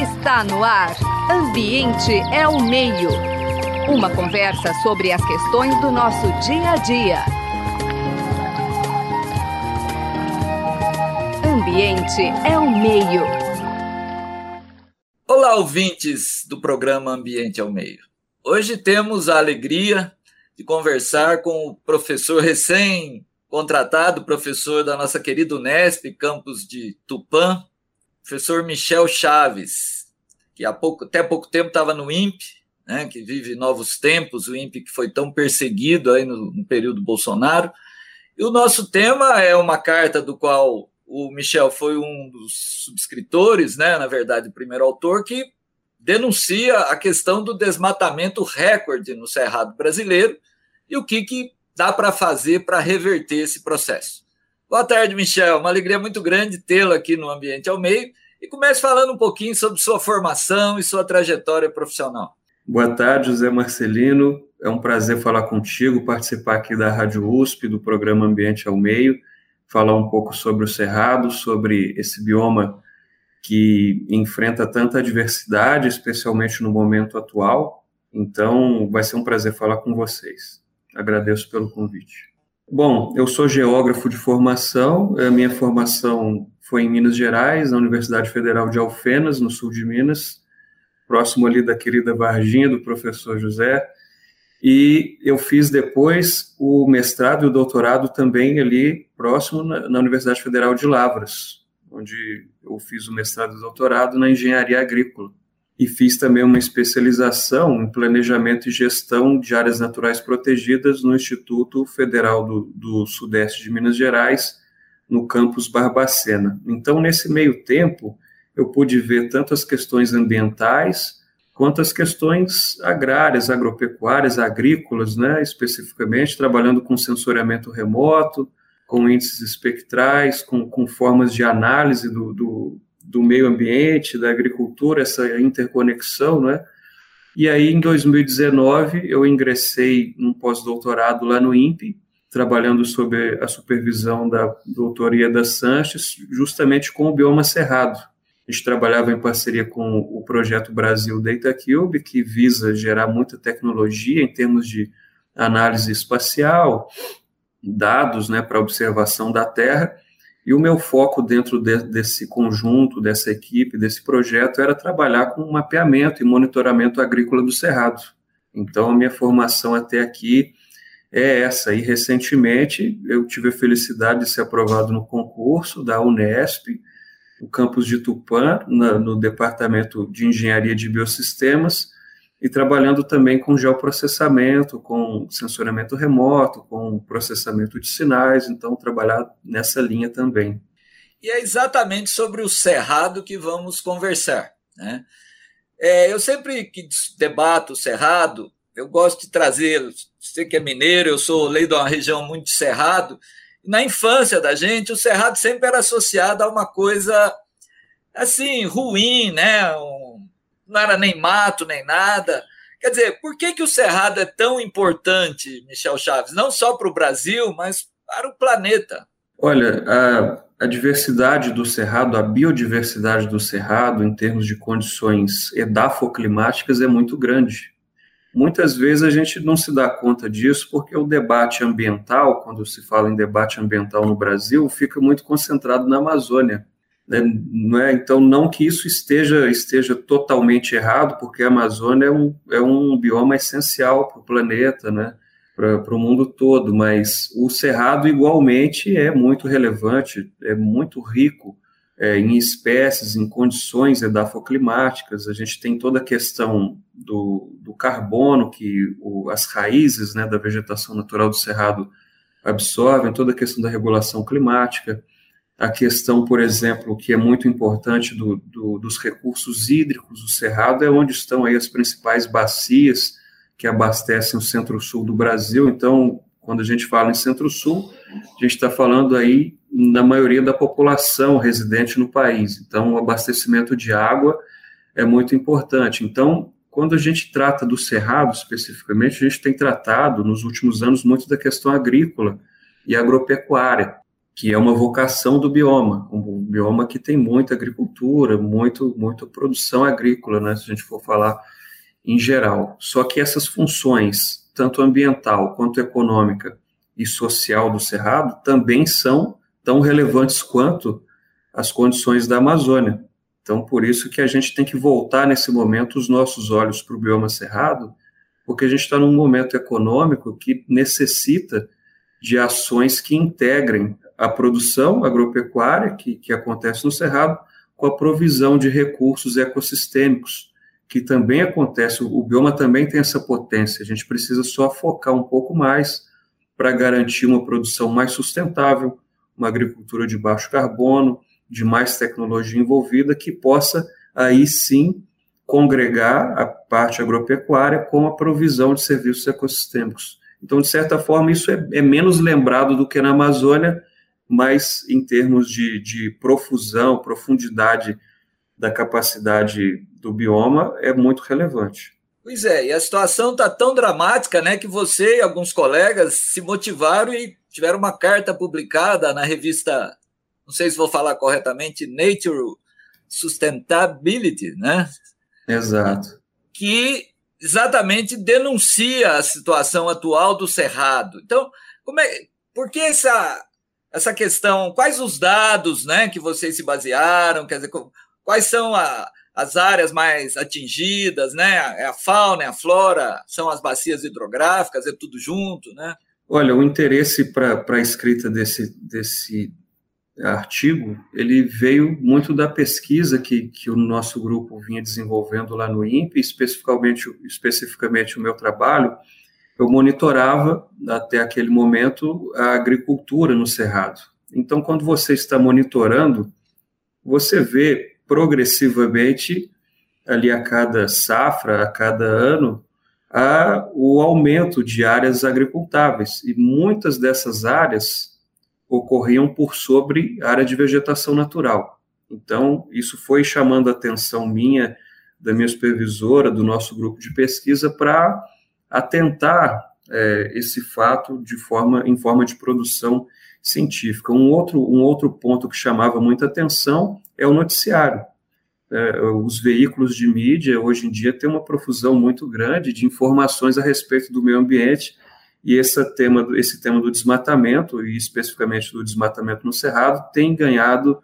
Está no ar. Ambiente é o meio. Uma conversa sobre as questões do nosso dia a dia. Ambiente é o meio. Olá, ouvintes do programa Ambiente é o Meio. Hoje temos a alegria de conversar com o professor recém-contratado, professor da nossa querida Unesp, campus de Tupã, professor Michel Chaves, que há pouco, até pouco tempo estava no INPE, né, que vive novos tempos, o INPE que foi tão perseguido aí no, no período Bolsonaro. E o nosso tema é uma carta do qual o Michel foi um dos subscritores, né, na verdade, o primeiro autor, que denuncia a questão do desmatamento recorde no Cerrado brasileiro e o que, que dá para fazer para reverter esse processo. Boa tarde, Michel. Uma alegria muito grande tê-lo aqui no Ambiente ao Meio. E comece falando um pouquinho sobre sua formação e sua trajetória profissional. Boa tarde, José Marcelino. É um prazer falar contigo, participar aqui da Rádio USP, do programa Ambiente ao Meio, falar um pouco sobre o Cerrado, sobre esse bioma que enfrenta tanta adversidade, especialmente no momento atual. Então, vai ser um prazer falar com vocês. Agradeço pelo convite. Bom, eu sou geógrafo de formação, a minha formação foi em Minas Gerais, na Universidade Federal de Alfenas, no sul de Minas, próximo ali da querida Varginha, do professor José, e eu fiz depois o mestrado e o doutorado também ali próximo na, na Universidade Federal de Lavras, onde eu fiz o mestrado e o doutorado na engenharia agrícola e fiz também uma especialização em planejamento e gestão de áreas naturais protegidas no Instituto Federal do, do Sudeste de Minas Gerais, no campus Barbacena. Então, nesse meio tempo, eu pude ver tanto as questões ambientais quanto as questões agrárias, agropecuárias, agrícolas, né, especificamente, trabalhando com sensoriamento remoto, com índices espectrais, com, com formas de análise do, do do meio ambiente, da agricultura, essa interconexão, né? E aí, em 2019, eu ingressei num pós-doutorado lá no INPE, trabalhando sob a supervisão da doutoria da Sanches, justamente com o bioma cerrado. A gente trabalhava em parceria com o projeto Brasil Data Cube, que visa gerar muita tecnologia em termos de análise espacial, dados né, para observação da Terra, e o meu foco dentro de, desse conjunto, dessa equipe, desse projeto, era trabalhar com mapeamento e monitoramento agrícola do Cerrado. Então, a minha formação até aqui é essa. E, recentemente, eu tive a felicidade de ser aprovado no concurso da Unesp, no campus de Tupã, na, no Departamento de Engenharia de Biosistemas, e trabalhando também com geoprocessamento, com sensoriamento remoto, com processamento de sinais, então trabalhar nessa linha também. E é exatamente sobre o cerrado que vamos conversar. Né? É, eu sempre que debato o cerrado, eu gosto de trazer, você que é mineiro, eu sou lei de uma região muito cerrado, na infância da gente, o cerrado sempre era associado a uma coisa assim, ruim, né? Um, não era nem mato, nem nada. Quer dizer, por que, que o Cerrado é tão importante, Michel Chaves? Não só para o Brasil, mas para o planeta. Olha, a, a, diversidade do Cerrado, a biodiversidade do Cerrado, em termos de condições edafoclimáticas, é muito grande. Muitas vezes a gente não se dá conta disso porque o debate ambiental, quando se fala em debate ambiental no Brasil, fica muito concentrado na Amazônia. Né? É? Então, não que isso esteja, esteja totalmente errado, porque a Amazônia é um, é um bioma essencial para o planeta, né? para o mundo todo, mas o Cerrado igualmente é muito relevante, é muito rico é, em espécies, em condições edafoclimáticas. A gente tem toda a questão do, do carbono que o, as raízes né, da vegetação natural do Cerrado absorvem, toda a questão da regulação climática a questão, por exemplo, que é muito importante do, do, dos recursos hídricos do Cerrado, é onde estão aí as principais bacias que abastecem o centro-sul do Brasil. Então, quando a gente fala em centro-sul, a gente está falando aí na maioria da população residente no país. Então, o abastecimento de água é muito importante. Então, quando a gente trata do Cerrado especificamente, a gente tem tratado nos últimos anos muito da questão agrícola e agropecuária que é uma vocação do bioma, um bioma que tem muita agricultura, muito, muita produção agrícola, né, se a gente for falar em geral. Só que essas funções, tanto ambiental quanto econômica e social do Cerrado, também são tão relevantes quanto as condições da Amazônia. Então, por isso que a gente tem que voltar nesse momento os nossos olhos para o bioma cerrado, porque a gente está num momento econômico que necessita de ações que integrem a produção agropecuária que, que acontece no Cerrado com a provisão de recursos ecossistêmicos, que também acontece, o bioma também tem essa potência, a gente precisa só focar um pouco mais para garantir uma produção mais sustentável, uma agricultura de baixo carbono, de mais tecnologia envolvida, que possa aí sim congregar a parte agropecuária com a provisão de serviços ecossistêmicos. Então, de certa forma, isso é, é menos lembrado do que na Amazônia, mas em termos de, de profusão, profundidade da capacidade do bioma, é muito relevante. Pois é, e a situação está tão dramática, né, que você e alguns colegas se motivaram e tiveram uma carta publicada na revista, não sei se vou falar corretamente, Nature Sustainability, né? Exato. Que exatamente denuncia a situação atual do Cerrado. Então, como é, por que essa essa questão, quais os dados né, que vocês se basearam, quer dizer, quais são a, as áreas mais atingidas, né? É a fauna, é a flora, são as bacias hidrográficas, é tudo junto, né? Olha, o interesse para a escrita desse, desse artigo, ele veio muito da pesquisa que, que o nosso grupo vinha desenvolvendo lá no INPE, especificamente, especificamente o meu trabalho, eu monitorava até aquele momento a agricultura no Cerrado. Então, quando você está monitorando, você vê progressivamente, ali a cada safra, a cada ano, a, o aumento de áreas agricultáveis. E muitas dessas áreas ocorriam por sobre área de vegetação natural. Então, isso foi chamando a atenção minha, da minha supervisora, do nosso grupo de pesquisa, para atentar é, esse fato de forma, em forma de produção científica. Um outro, um outro ponto que chamava muita atenção é o noticiário. É, os veículos de mídia, hoje em dia, têm uma profusão muito grande de informações a respeito do meio ambiente, e esse tema, esse tema do desmatamento, e especificamente do desmatamento no Cerrado, tem ganhado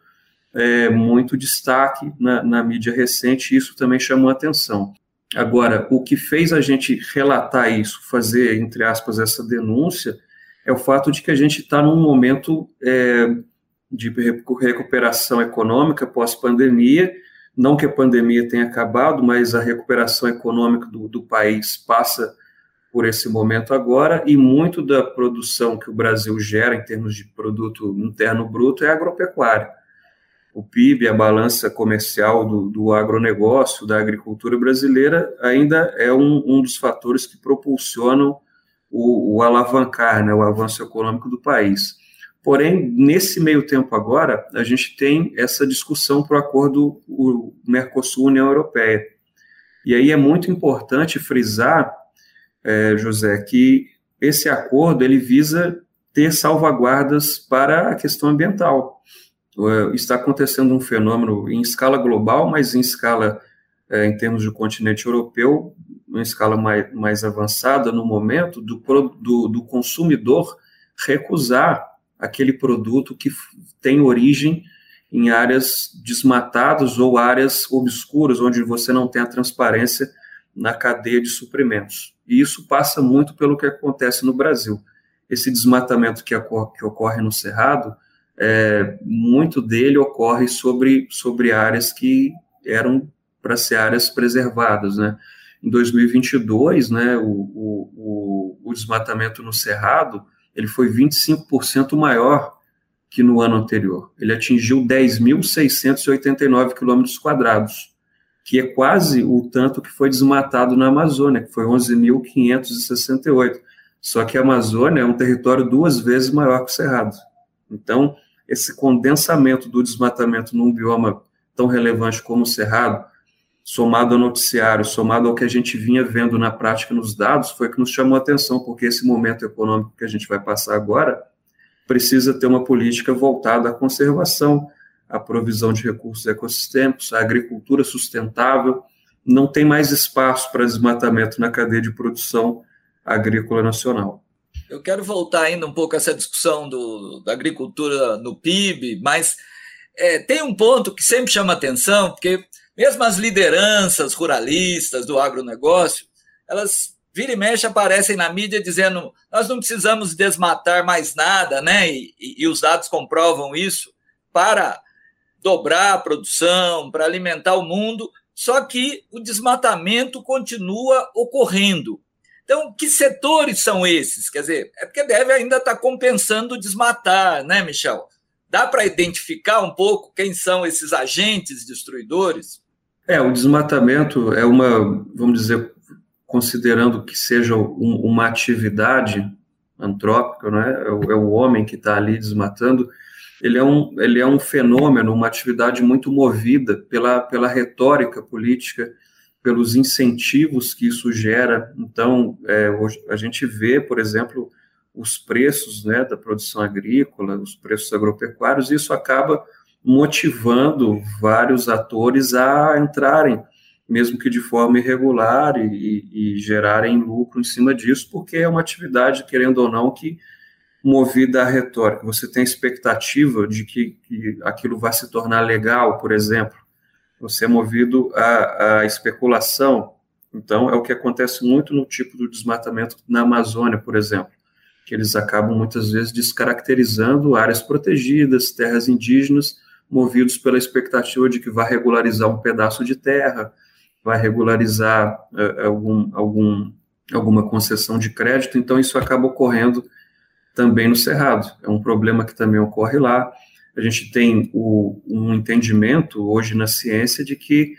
é, muito destaque na, na mídia recente, e isso também chamou atenção. Agora, o que fez a gente relatar isso, fazer, entre aspas, essa denúncia, é o fato de que a gente está num momento é, de recuperação econômica pós-pandemia. Não que a pandemia tenha acabado, mas a recuperação econômica do, do país passa por esse momento agora, e muito da produção que o Brasil gera em termos de produto interno bruto é agropecuária o PIB, a balança comercial do, do agronegócio, da agricultura brasileira, ainda é um, um dos fatores que propulsionam o, o, alavancar, né, o avanço econômico do país. Porém, nesse meio tempo agora, a gente tem essa discussão para o acordo Mercosul-União Europeia. E aí é muito importante frisar, é, José, que esse acordo ele visa ter salvaguardas para a questão ambiental. É, está acontecendo um fenômeno em escala global, mas em escala, é, em termos de continente europeu, em escala mais, mais avançada no momento, do, do, do consumidor recusar aquele produto que tem origem em áreas desmatadas ou áreas obscuras, onde você não tem a transparência na cadeia de suprimentos. E isso passa muito pelo que acontece no Brasil. Esse desmatamento que ocorre, que ocorre no Cerrado é, muito dele ocorre sobre, sobre áreas que eram para ser áreas preservadas, né? Em 2022, né, o, o, o desmatamento no Cerrado, ele foi 25% maior que no ano anterior. Ele atingiu 10.689 quilômetros quadrados, que é quase o tanto que foi desmatado na Amazônia, que foi 11.568. Só que a Amazônia é um território duas vezes maior que o Cerrado. Então, esse condensamento do desmatamento num bioma tão relevante como o Cerrado, somado ao noticiário, somado ao que a gente vinha vendo na prática nos dados, foi que nos chamou a atenção, porque esse momento econômico que a gente vai passar agora precisa ter uma política voltada à conservação, à provisão de recursos ecossistêmicos, à agricultura sustentável. Não tem mais espaço para desmatamento na cadeia de produção agrícola nacional. Eu quero voltar ainda um pouco a essa discussão do, da agricultura no PIB, mas é, tem um ponto que sempre chama atenção, porque mesmo as lideranças ruralistas do agronegócio, elas vira e mexe aparecem na mídia dizendo nós não precisamos desmatar mais nada, né? E, e, e os dados comprovam isso para dobrar a produção, para alimentar o mundo, só que o desmatamento continua ocorrendo. Então, que setores são esses? Quer dizer, é porque deve ainda estar compensando desmatar, né, Michel? Dá para identificar um pouco quem são esses agentes destruidores? É, o desmatamento é uma, vamos dizer, considerando que seja um, uma atividade antrópica, né? é, o, é o homem que está ali desmatando, ele é, um, ele é um fenômeno, uma atividade muito movida pela, pela retórica política, pelos incentivos que isso gera. Então, é, hoje a gente vê, por exemplo, os preços né, da produção agrícola, os preços agropecuários, e isso acaba motivando vários atores a entrarem, mesmo que de forma irregular, e, e, gerarem lucro em cima disso, porque é uma atividade, querendo ou não, que movida à retórica. Você tem expectativa de que, que aquilo vai se tornar legal, por exemplo. Você é movido à, à especulação. Então, é o que acontece muito no tipo do desmatamento na Amazônia, por exemplo que eles acabam muitas vezes descaracterizando áreas protegidas, terras indígenas, movidos pela expectativa de que vai regularizar um pedaço de terra, vai regularizar uh, algum, algum, alguma concessão de crédito, então isso acaba ocorrendo também no Cerrado. É um problema que também ocorre lá. A gente tem o, um entendimento hoje na ciência de que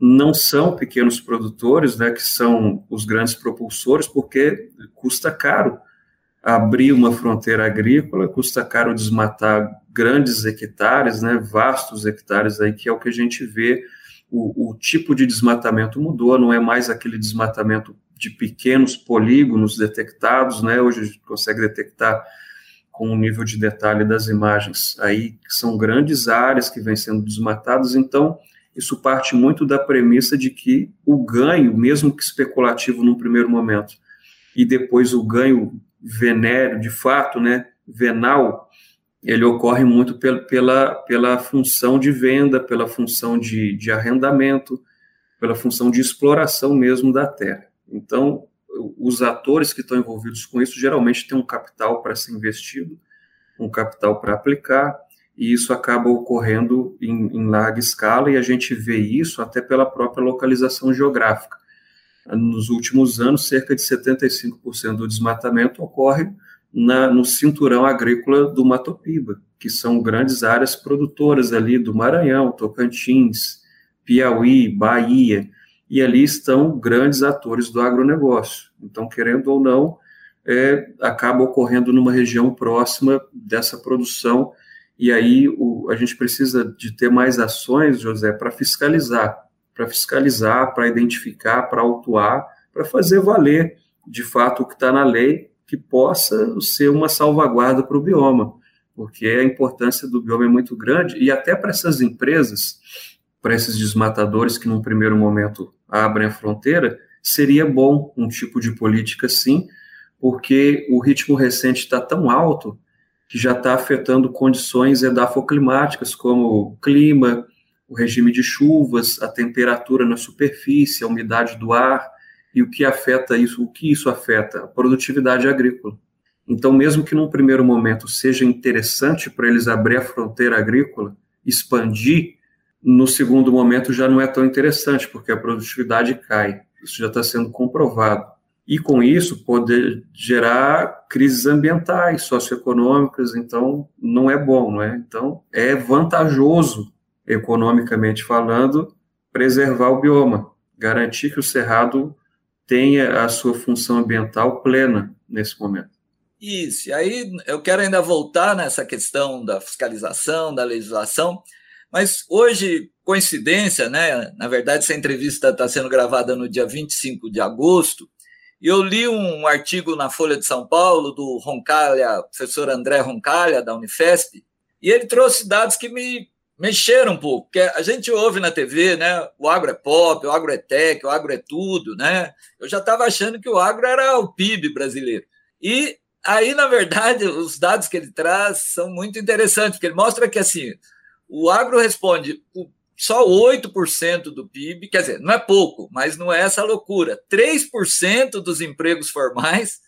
não são pequenos produtores, né, que são os grandes propulsores, porque custa caro abrir uma fronteira agrícola, custa caro desmatar grandes hectares, né, vastos hectares aí, que é o que a gente vê, o, o tipo de desmatamento mudou, não é mais aquele desmatamento de pequenos polígonos detectados, né, hoje a gente consegue detectar com o nível de detalhe das imagens aí, são grandes áreas que vêm sendo desmatadas, então isso parte muito da premissa de que o ganho, mesmo que especulativo num primeiro momento, e depois o ganho venéreo, de fato, né, venal, ele ocorre muito pela, pela, pela função de venda, pela função de, de arrendamento, pela função de exploração mesmo da terra. Então, os atores que estão envolvidos com isso geralmente têm um capital para ser investido, um capital para aplicar, e isso acaba ocorrendo em, em larga escala, e a gente vê isso até pela própria localização geográfica. Nos últimos anos, cerca de 75% do desmatamento ocorre na, no cinturão agrícola do Mato Piba, que são grandes áreas produtoras ali do Maranhão, Tocantins, Piauí, Bahia, e ali estão grandes atores do agronegócio. Então, querendo ou não, é, acaba ocorrendo numa região próxima dessa produção, e aí o, a gente precisa de ter mais ações, José, para fiscalizar para fiscalizar, para identificar, para autuar, para fazer valer de fato o que está na lei, que possa ser uma salvaguarda para o bioma, porque a importância do bioma é muito grande e até para essas empresas, para esses desmatadores que num primeiro momento abrem a fronteira, seria bom um tipo de política sim, porque o ritmo recente está tão alto que já está afetando condições edafoclimáticas, como clima, o regime de chuvas, a temperatura na superfície, a umidade do ar e o que afeta isso, o que isso afeta? A produtividade agrícola. Então, mesmo que num primeiro momento seja interessante para eles abrir a fronteira agrícola, expandir, no segundo momento já não é tão interessante, porque a produtividade cai. Isso já está sendo comprovado. E com isso poder gerar crises ambientais, socioeconômicas, então não é bom, não é? Então é vantajoso economicamente falando, preservar o bioma, garantir que o cerrado tenha a sua função ambiental plena nesse momento. Isso, e aí eu quero ainda voltar nessa questão da fiscalização, da legislação, mas hoje, coincidência, né? Na verdade, essa entrevista está sendo gravada no dia 25 de agosto, eu li um artigo na Folha de São Paulo do Roncalha, professor André Roncalha, da Unifesp, e ele trouxe dados que me mexeram um pouco, porque a gente ouve na TV, né? O agro é pop, o agro é tech, o agro é tudo, né? Eu já estava achando que o agro era o PIB brasileiro. E aí, na verdade, os dados que ele traz são muito interessantes, porque ele mostra que assim, o agro responde só 8% do PIB, quer dizer, não é pouco, mas não é essa loucura. 3% dos empregos formais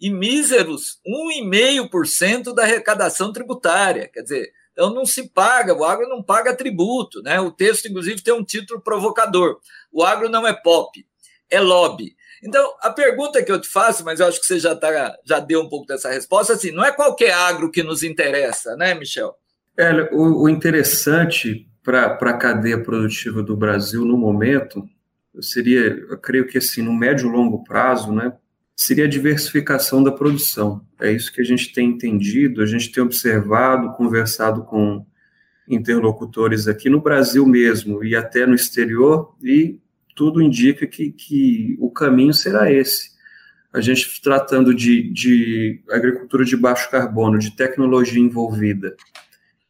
e míseros 1,5% da arrecadação tributária. Quer dizer, então não se paga, o agro não paga tributo. Né? O texto, inclusive, tem um título provocador. O agro não é pop, é lobby. Então, a pergunta que eu te faço, mas eu acho que você já, tá, já deu um pouco dessa resposta, assim, não é qualquer agro que nos interessa, né, Michel? É, o, o interessante para a cadeia produtiva do Brasil no momento seria, eu creio que assim, no médio e longo prazo, né, seria a diversificação da produção. É isso que a gente tem entendido, a gente tem observado, conversado com interlocutores aqui no Brasil mesmo e até no exterior, e tudo indica que, que o caminho será esse. A gente tratando de, de agricultura de baixo carbono, de tecnologia envolvida,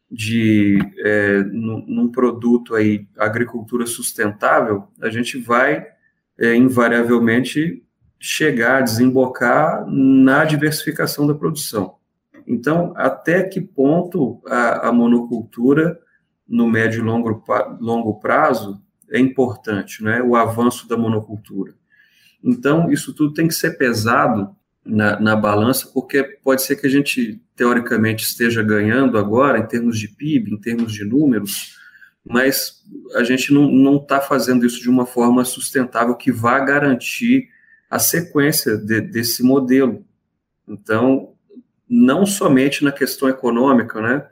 de é, num, produto aí agricultura sustentável, a gente vai é, invariavelmente chegar, desembocar na diversificação da produção. Então, até que ponto a, a monocultura, no médio e longo, longo prazo, é importante, né? o avanço da monocultura. Então, isso tudo tem que ser pesado na, na balança, porque pode ser que a gente, teoricamente, esteja ganhando agora, em termos de PIB, em termos de números, mas a gente não está fazendo isso de uma forma sustentável que vá garantir a sequência de, desse modelo. Então, não somente na questão econômica, né?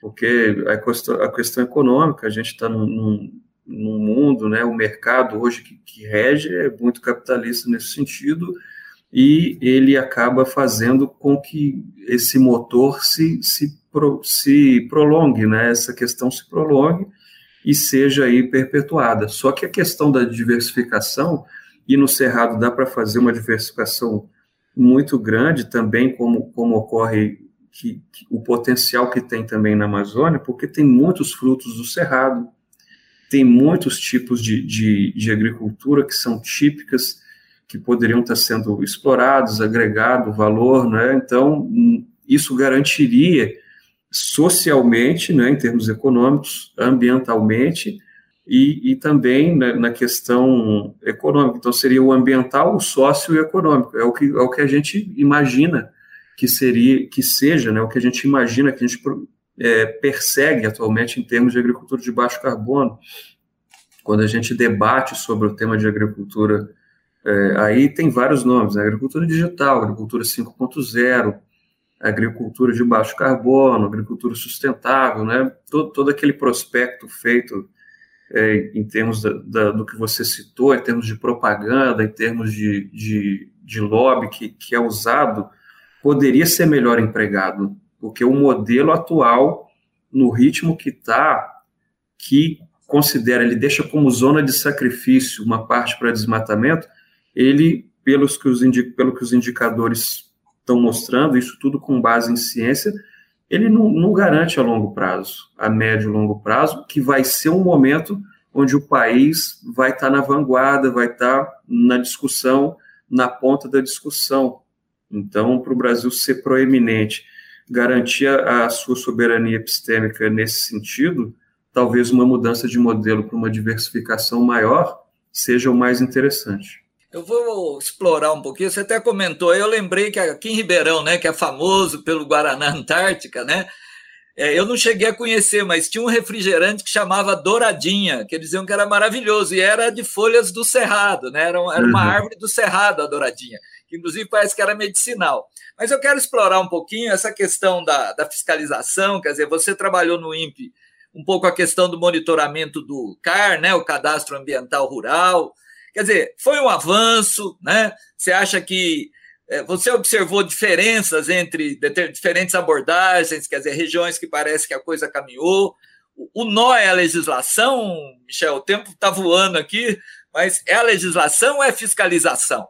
Porque a questão, a questão econômica, a gente está num, num, mundo, né? O mercado hoje que, que rege é muito capitalista nesse sentido, e ele acaba fazendo com que esse motor se, se, pro, se prolongue, né? Essa questão se prolongue e seja aí perpetuada. Só que a questão da diversificação e no Cerrado dá para fazer uma diversificação muito grande também, como, como ocorre que, que, o potencial que tem também na Amazônia, porque tem muitos frutos do Cerrado, tem muitos tipos de, de, de agricultura que são típicas, que poderiam estar sendo explorados, agregado valor, né? Então, isso garantiria socialmente, né, em termos econômicos, ambientalmente, e, e também na, na, questão econômica. Então, seria o ambiental, o socioeconômico. É o que, é o que a gente imagina que seria, que seja, né, o que a gente imagina que a gente é, persegue atualmente em termos de agricultura de baixo carbono. Quando a gente debate sobre o tema de agricultura, é, aí tem vários nomes: né, agricultura digital, agricultura 5.0, agricultura de baixo carbono, agricultura sustentável, né? Todo, todo aquele prospecto feito é, em termos da, da, do que você citou, em termos de propaganda, em termos de, de, de lobby que, que é usado, poderia ser melhor empregado, porque o modelo atual, no ritmo que está, que considera, ele deixa como zona de sacrifício uma parte para desmatamento, ele, pelos que os, pelo que os indicadores estão mostrando, isso tudo com base em ciência, ele não, não garante a longo prazo, a médio e longo prazo, que vai ser um momento onde o país vai estar na vanguarda, vai estar na discussão, na ponta da discussão. Então, para o Brasil ser proeminente, garantir a sua soberania epistêmica nesse sentido, talvez uma mudança de modelo para uma diversificação maior seja o mais interessante. Eu vou explorar um pouquinho. Você até comentou, eu lembrei que aqui em Ribeirão, né, que é famoso pelo Guaraná Antártica, né? É, eu não cheguei a conhecer, mas tinha um refrigerante que chamava Douradinha, que eles diziam que era maravilhoso, e era de folhas do cerrado, né? Era, era uma uhum. árvore do cerrado a Douradinha, que inclusive parece que era medicinal. Mas eu quero explorar um pouquinho essa questão da, da fiscalização, quer dizer, você trabalhou no INPE um pouco a questão do monitoramento do CAR, né, o Cadastro Ambiental Rural, Quer dizer, foi um avanço, né? Você acha que é, você observou diferenças entre diferentes abordagens, quer dizer, regiões que parece que a coisa caminhou. O nó é a legislação, Michel, o tempo está voando aqui, mas é a legislação ou é fiscalização?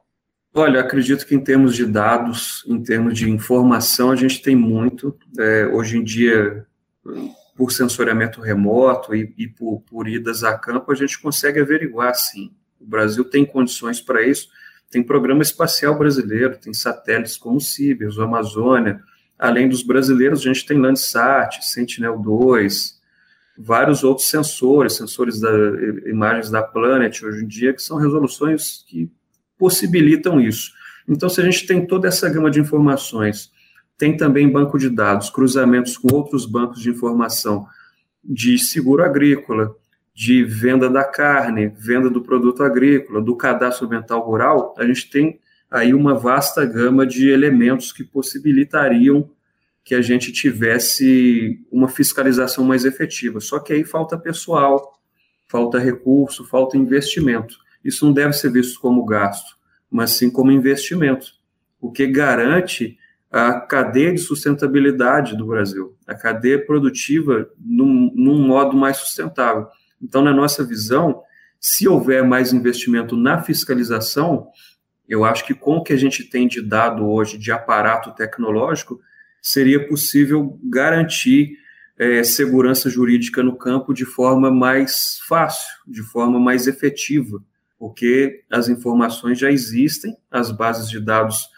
Olha, acredito que em termos de dados, em termos de informação, a gente tem muito. É, hoje em dia, por sensoriamento remoto e, e por, por, idas a campo, a gente consegue averiguar, sim. O Brasil tem condições para isso. Tem programa espacial brasileiro, tem satélites como o Cibers, o Amazônia. Além dos brasileiros, a gente tem Landsat, Sentinel-2, vários outros sensores, sensores da imagens da Planet hoje em dia, que são resoluções que possibilitam isso. Então, se a gente tem toda essa gama de informações, tem também banco de dados, cruzamentos com outros bancos de informação de seguro agrícola, de venda da carne, venda do produto agrícola, do cadastro ambiental rural, a gente tem aí uma vasta gama de elementos que possibilitariam que a gente tivesse uma fiscalização mais efetiva. Só que aí falta pessoal, falta recurso, falta investimento. Isso não deve ser visto como gasto, mas sim como investimento, o que garante a cadeia de sustentabilidade do Brasil, a cadeia produtiva num, num modo mais sustentável. Então, na nossa visão, se houver mais investimento na fiscalização, eu acho que com o que a gente tem de dado hoje de aparato tecnológico, seria possível garantir é, segurança jurídica no campo de forma mais fácil, de forma mais efetiva porque as informações já existem, as bases de dados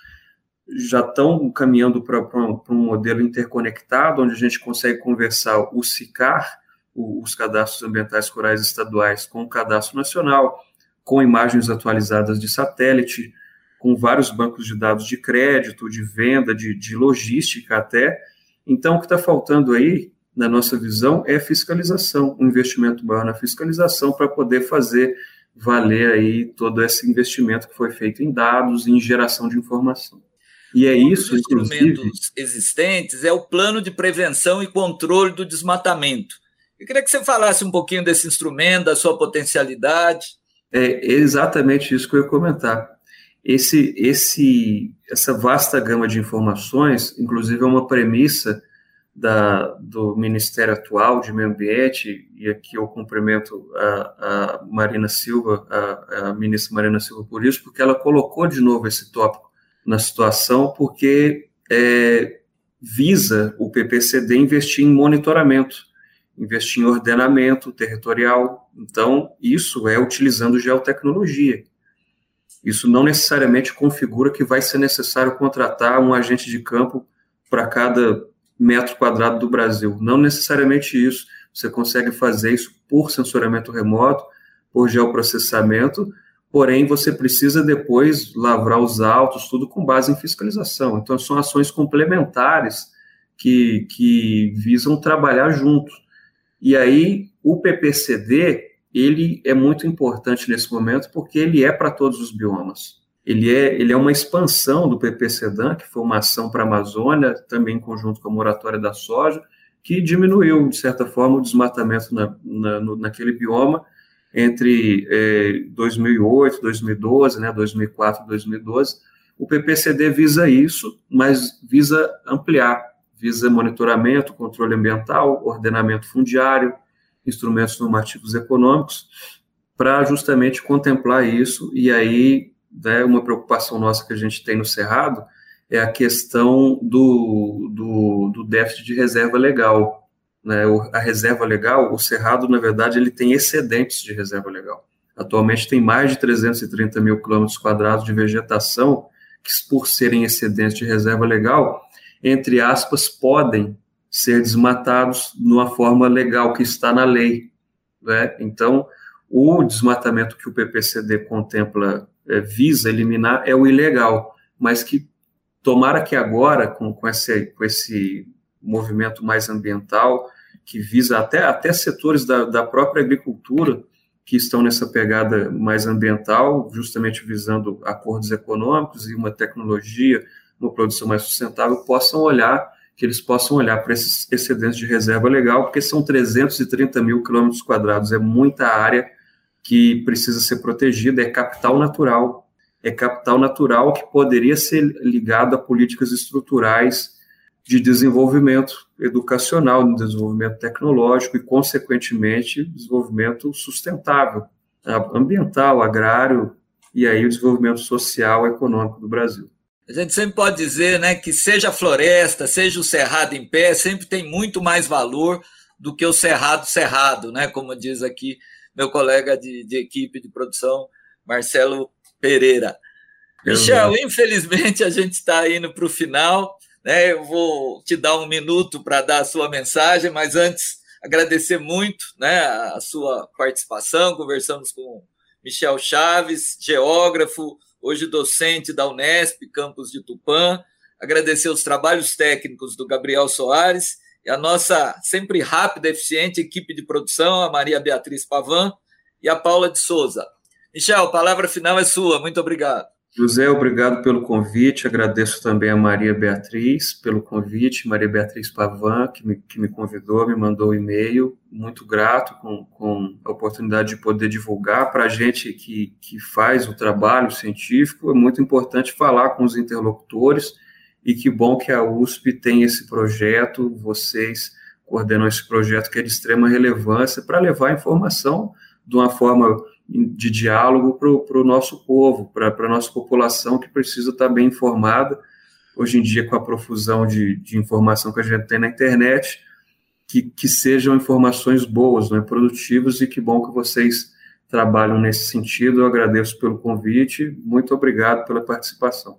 já estão caminhando para um modelo interconectado, onde a gente consegue conversar o SICAR, os cadastros ambientais rurais estaduais, com o cadastro nacional, com imagens atualizadas de satélite, com vários bancos de dados de crédito, de venda, de, de logística até. Então, o que está faltando aí, na nossa visão, é fiscalização, um investimento maior na fiscalização para poder fazer valer aí todo esse investimento que foi feito em dados e em geração de informação. E é um isso, dos instrumentos existentes é o plano de prevenção e controle do desmatamento. Eu queria que você falasse um pouquinho desse instrumento, da sua potencialidade. É exatamente isso que eu ia comentar. Esse, esse, essa vasta gama de informações, inclusive, é uma premissa da, do Ministério atual de Meio Ambiente, e aqui eu cumprimento a, a Marina Silva, a, a, ministra Marina Silva por isso, porque ela colocou de novo esse tópico na situação, porque é, visa o PPCD investir em monitoramento, investir em ordenamento territorial. Então, isso é utilizando geotecnologia. Isso não necessariamente configura que vai ser necessário contratar um agente de campo para cada metro quadrado do Brasil. Não necessariamente isso. Você consegue fazer isso por sensoramento remoto, por geoprocessamento, porém você precisa depois lavrar os autos, tudo com base em fiscalização. Então, são ações complementares que, que visam trabalhar juntos. E aí, o PPCD, ele é muito importante nesse momento, porque ele é para todos os biomas ele é, ele é uma expansão do PPCDAN, que foi uma ação para a Amazônia, também em conjunto com a moratória da soja, que diminuiu, de certa forma, o desmatamento na, na, no, naquele bioma entre é, 2008, 2012, né, 2004, 2012. O PPCD visa isso, mas visa ampliar, visa monitoramento, controle ambiental, ordenamento fundiário, instrumentos normativos econômicos, para justamente contemplar isso e aí né, uma preocupação nossa que a gente tem no Cerrado é a questão do, do, do déficit de reserva legal. Né? A reserva legal, o Cerrado, na verdade, ele tem excedentes de reserva legal. Atualmente tem mais de 330 mil quilômetros quadrados de vegetação que, por serem excedentes de reserva legal, entre aspas, podem ser desmatados numa forma legal que está na lei. Né? Então, o desmatamento que o PPCD contempla é, visa eliminar é o ilegal, mas que tomara que agora, com, com, esse, com esse movimento mais ambiental, que visa até, até setores da, da própria agricultura, que estão nessa pegada mais ambiental, justamente visando acordos econômicos e uma tecnologia, uma produção mais sustentável, possam olhar, que eles possam olhar para esses excedentes de reserva legal, porque são 330 mil quilômetros quadrados, é muita área que precisa ser protegida, é capital natural. É capital natural que poderia ser ligado a políticas estruturais de desenvolvimento educacional, de desenvolvimento tecnológico e, consequentemente, desenvolvimento sustentável, ambiental, agrário, e aí o desenvolvimento social e econômico do Brasil. A gente sempre pode dizer né, que seja a floresta, seja o cerrado em pé, sempre tem muito mais valor do que o cerrado cerrado, né, como diz aqui meu colega de, de equipe de produção, Marcelo Pereira. Michel, infelizmente a gente está indo para o final. Né? Eu vou te dar um minuto para dar a sua mensagem, mas antes agradecer muito né, a sua participação. Conversamos com Michel Chaves, geógrafo, hoje docente da Unesp, campus de Tupã. Agradecer os trabalhos técnicos do Gabriel Soares e a nossa sempre rápida, eficiente equipe de produção, a Maria Beatriz Pavan e a Paula de Souza. Michel, a palavra final é sua. Muito obrigado. José, obrigado pelo convite. Agradeço também a Maria Beatriz pelo convite, Maria Beatriz Pavan, que me, que me convidou, me mandou o um e-mail. Muito grato com, com a oportunidade de poder divulgar. Para a gente que, que faz o trabalho científico, é muito importante falar com os interlocutores e que bom que a USP tem esse projeto, vocês coordenam esse projeto que é de extrema relevância para levar a informação de uma forma de diálogo para o nosso povo, para a nossa população que precisa estar bem informada. Hoje em dia, com a profusão de, de informação que a gente tem na internet, que, que sejam informações boas, né, produtivas, e que bom que vocês trabalham nesse sentido. Eu agradeço pelo convite, muito obrigado pela participação.